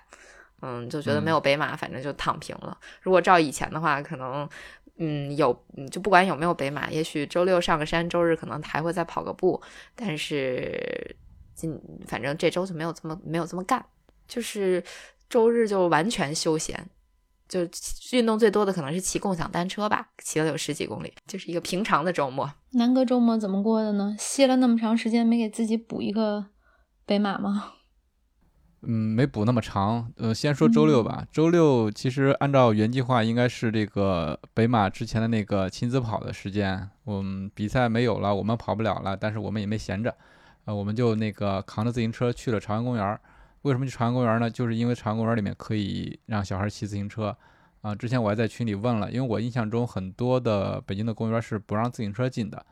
嗯，就觉得没有北马，反正就躺平了。如果照以前的话，可能嗯有，嗯就不管有没有北马，也许周六上个山，周日可能还会再跑个步。但是今反正这周就没有这么没有这么干，就是周日就完全休闲。就运动最多的可能是骑共享单车吧，骑了有十几公里，就是一个平常的周末。南哥周末怎么过的呢？歇了那么长时间，没给自己补一个北马吗？嗯，没补那么长。呃，先说周六吧。周六其实按照原计划应该是这个北马之前的那个亲子跑的时间。我们比赛没有了，我们跑不了了，但是我们也没闲着，呃，我们就那个扛着自行车去了朝阳公园。为什么去朝阳公园呢？就是因为朝阳公园里面可以让小孩骑自行车。啊，之前我还在群里问了，因为我印象中很多的北京的公园是不让自行车进的。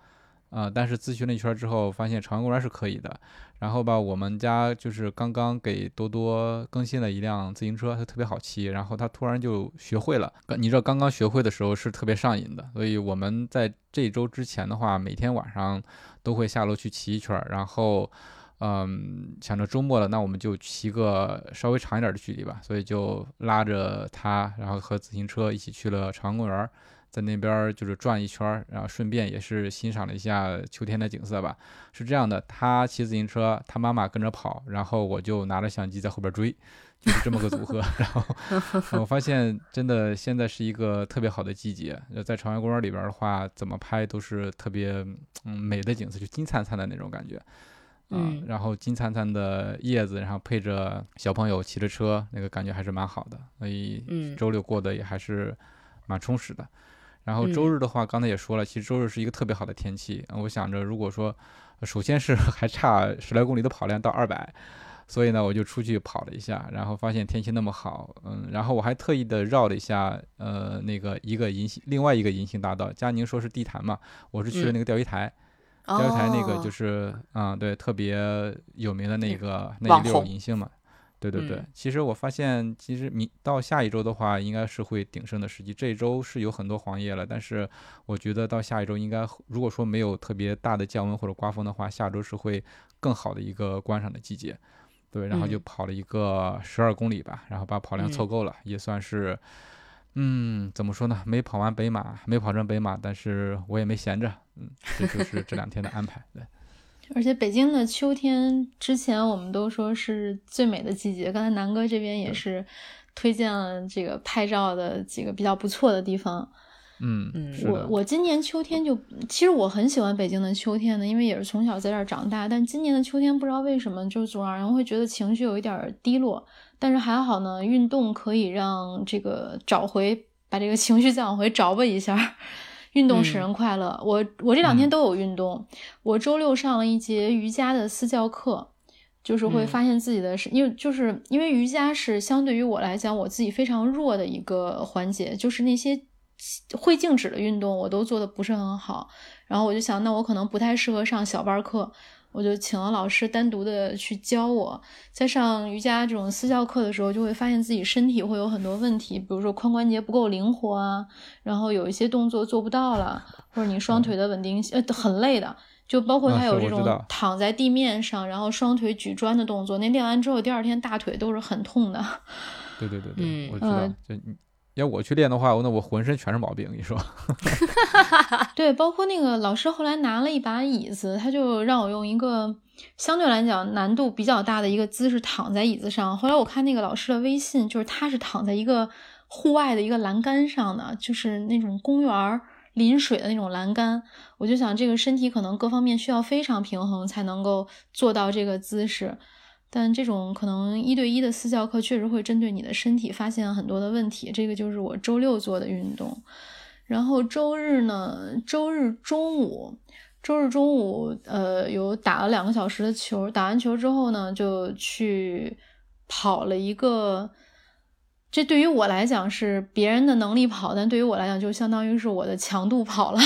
啊，但是咨询了一圈之后，发现朝阳公园是可以的。然后吧，我们家就是刚刚给多多更新了一辆自行车，它特别好骑。然后他突然就学会了。你知道，刚刚学会的时候是特别上瘾的。所以我们在这周之前的话，每天晚上都会下楼去骑一圈。然后，嗯，想着周末了，那我们就骑个稍微长一点的距离吧。所以就拉着他，然后和自行车一起去了朝阳公园。在那边就是转一圈，然后顺便也是欣赏了一下秋天的景色吧。是这样的，他骑自行车，他妈妈跟着跑，然后我就拿着相机在后边追，就是这么个组合。然后我发现，真的现在是一个特别好的季节，在朝阳公园里边的话，怎么拍都是特别嗯美的景色，就金灿灿的那种感觉。嗯，然后金灿灿的叶子，然后配着小朋友骑着车，那个感觉还是蛮好的。所以周六过得也还是蛮充实的。然后周日的话，刚才也说了，其实周日是一个特别好的天气。我想着，如果说，首先是 还差十来公里的跑量到二百，所以呢，我就出去跑了一下，然后发现天气那么好，嗯，然后我还特意的绕了一下，呃，那个一个银杏，另外一个银杏大道。佳宁说是地坛嘛，我是去了那个钓鱼台，钓鱼台那个就是，啊，对，特别有名的那个那一溜银杏嘛。对对对，其实我发现，其实明到下一周的话，应该是会鼎盛的时机。这一周是有很多黄叶了，但是我觉得到下一周应该，如果说没有特别大的降温或者刮风的话，下周是会更好的一个观赏的季节。对，然后就跑了一个十二公里吧，然后把跑量凑够了，也算是，嗯，怎么说呢？没跑完北马，没跑成北马，但是我也没闲着，嗯，这就是这两天的安排。对。而且北京的秋天，之前我们都说是最美的季节。刚才南哥这边也是推荐了这个拍照的几个比较不错的地方。嗯嗯，我我今年秋天就，其实我很喜欢北京的秋天的，因为也是从小在这儿长大。但今年的秋天不知道为什么，就总让人会觉得情绪有一点低落。但是还好呢，运动可以让这个找回，把这个情绪再往回找吧一下。运动使人快乐。我我这两天都有运动。我周六上了一节瑜伽的私教课，就是会发现自己的是，因为就是因为瑜伽是相对于我来讲，我自己非常弱的一个环节，就是那些会静止的运动我都做的不是很好。然后我就想，那我可能不太适合上小班课。我就请了老师单独的去教我，在上瑜伽这种私教课的时候，就会发现自己身体会有很多问题，比如说髋关节不够灵活啊，然后有一些动作做不到了，或者你双腿的稳定性呃很累的，就包括还有这种躺在地面上，然后双腿举砖的动作，那练完之后第二天大腿都是很痛的。对对对对，我知道。就要我去练的话，那我浑身全是毛病。你说，对，包括那个老师后来拿了一把椅子，他就让我用一个相对来讲难度比较大的一个姿势躺在椅子上。后来我看那个老师的微信，就是他是躺在一个户外的一个栏杆上的，就是那种公园临水的那种栏杆。我就想，这个身体可能各方面需要非常平衡，才能够做到这个姿势。但这种可能一对一的私教课确实会针对你的身体发现很多的问题，这个就是我周六做的运动。然后周日呢，周日中午，周日中午，呃，有打了两个小时的球，打完球之后呢，就去跑了一个。这对于我来讲是别人的能力跑，但对于我来讲就相当于是我的强度跑了。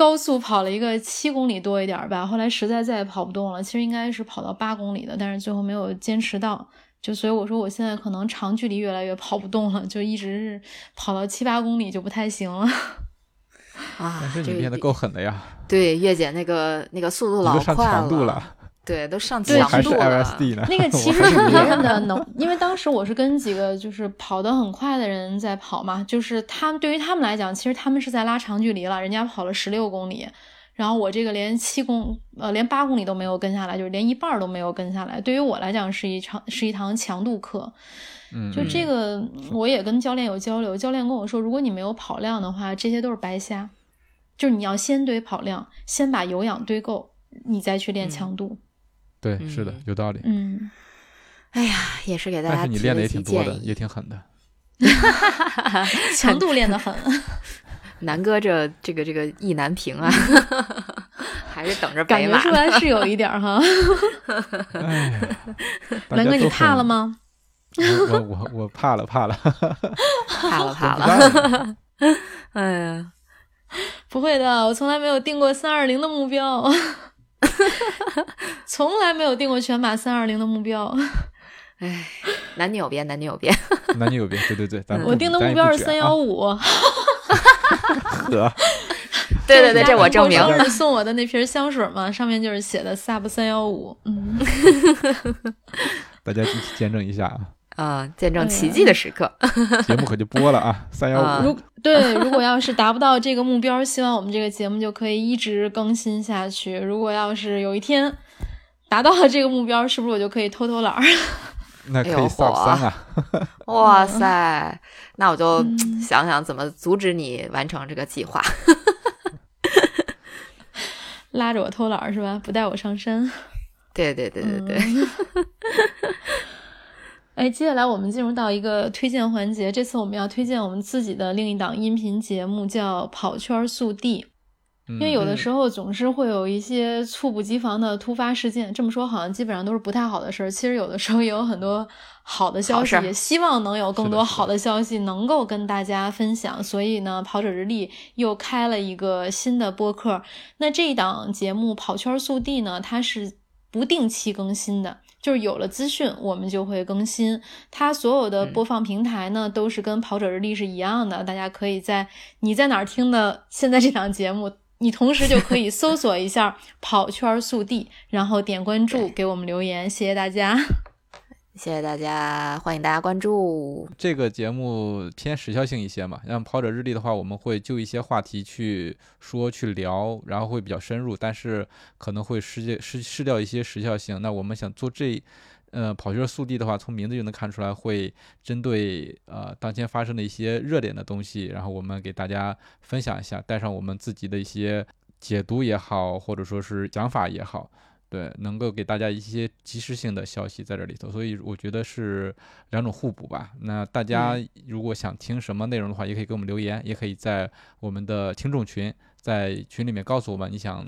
高速跑了一个七公里多一点吧，后来实在再也跑不动了。其实应该是跑到八公里的，但是最后没有坚持到。就所以我说，我现在可能长距离越来越跑不动了，就一直是跑到七八公里就不太行了。啊，但是你练的够狠的呀！对，月姐那个那个速度老快了。对，都上强度了。那个其实是别人的能，因为当时我是跟几个就是跑得很快的人在跑嘛，就是他们对于他们来讲，其实他们是在拉长距离了，人家跑了十六公里，然后我这个连七公呃连八公里都没有跟下来，就是连一半都没有跟下来。对于我来讲是一场是一堂强度课，嗯，就这个我也跟教练有交流，教练跟我说，如果你没有跑量的话，这些都是白瞎，就是你要先堆跑量，先把有氧堆够，你再去练强度。对，是的，有道理。嗯，哎呀，也是给大家但是你练的也挺多的，也挺狠的。强度练得很。南哥这这个这个意难平啊，还是等着感觉北马呢。出来是有一点儿哈。南哥，你怕了？吗？我我我我怕了怕了，怕了怕了。哎呀，不会的，我从来没有定过三二零的目标，从来没有定过全马三二零的目标。哎，男女有别，男女有别。男女有别，对对对，咱们我定的目标是三幺五。五。呵，对对对，这我证明送我的那瓶香水嘛，上面就是写的 sub 三幺五。嗯，大家一起见证一下啊，啊，见证奇迹的时刻。节目可就播了啊，三幺啊五。如对，如果要是达不到这个目标，希望我们这个节目就可以一直更新下去。如果要是有一天达到了这个目标，是不是我就可以偷偷懒儿？那可以哎呦 sub 嚯三啊，哇塞，那我就嗯想想怎么阻止你完成这个计划。拉着我偷懒儿是吧？不带我上山。对对对对对，嗯哎，接下来我们进入到一个推荐环节。这次我们要推荐我们自己的另一档音频节目，叫《跑圈速递》。因因为有的时候总是会有一些猝不及防的突发事件，这么说好像基本上都是不太好的事儿。其实有的时候也有很多好的消息，也希望能有更多好的消息能够跟大家分享。所以呢，跑者日历又开了一个新的播客。那这一档节目《跑圈速递》呢，它是不定期更新的。就是有了资讯，我们就会更新。它所有的播放平台呢，都是跟跑者日历是一样的。大家可以在你在哪儿听的现在这档节目，你同时就可以搜索一下 “跑圈速递”，然后点关注，给我们留言。谢谢大家。谢谢大家，欢迎大家关注。这个节目偏时效性一些嘛，像跑者日历的话，我们会就一些话题去说去聊，然后会比较深入，但是可能会失失失掉一些时效性。那我们想做这，呃，跑圈速递的话，从名字就能看出来，会针对呃当前发生的一些热点的东西，然后我们给大家分享一下，带上我们自己的一些解读也好，或者说是想法也好。对，能够给大家一些及时性的消息在这里头，所以我觉得是两种互补吧。那大家如果想听什么内容的话，也可以给我们留言，也可以在我们的听众群，在群里面告诉我们你想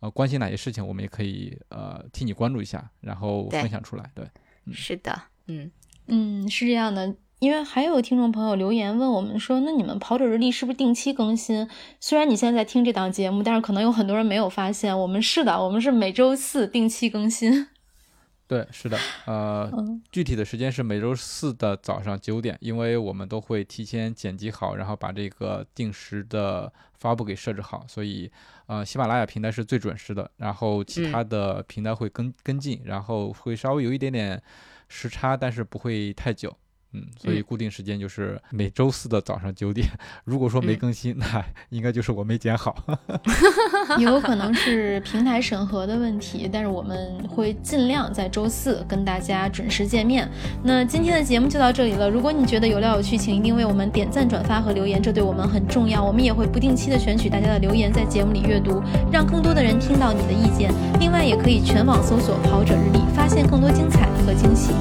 呃关心哪些事情，我们也可以呃替你关注一下，然后分享出来。对，嗯是的，嗯，嗯，是这样的，因为还有听众朋友留言问我们说，那你们跑者日历是不是定期更新？虽然你现在在听这档节目，但是可能有很多人没有发现，我们是的，我们是每周四定期更新。对，是的，呃，嗯具体的时间是每周四的早上九点，因为我们都会提前剪辑好，然后把这个定时的发布给设置好，所以呃，喜马拉雅平台是最准时的，然后其嗯他的平台会跟跟进，然后会稍微有一点点时差，但是不会太久。嗯，所以嗯固定时间就是每周四的早上九点。如果说没嗯更新，那应该就是我没剪好。也 有可能是平台审核的问题，但是我们会尽量在周四跟大家准时见面。那今天的节目就到这里了。如果你觉得有料有趣，请一定为我们点赞、转发和留言，这对我们很重要。我们也会不定期的选取大家的留言，在节目里阅读，让更多的人听到你的意见。另外，也可以全网搜索“跑者日历”，发现更多精彩和惊喜。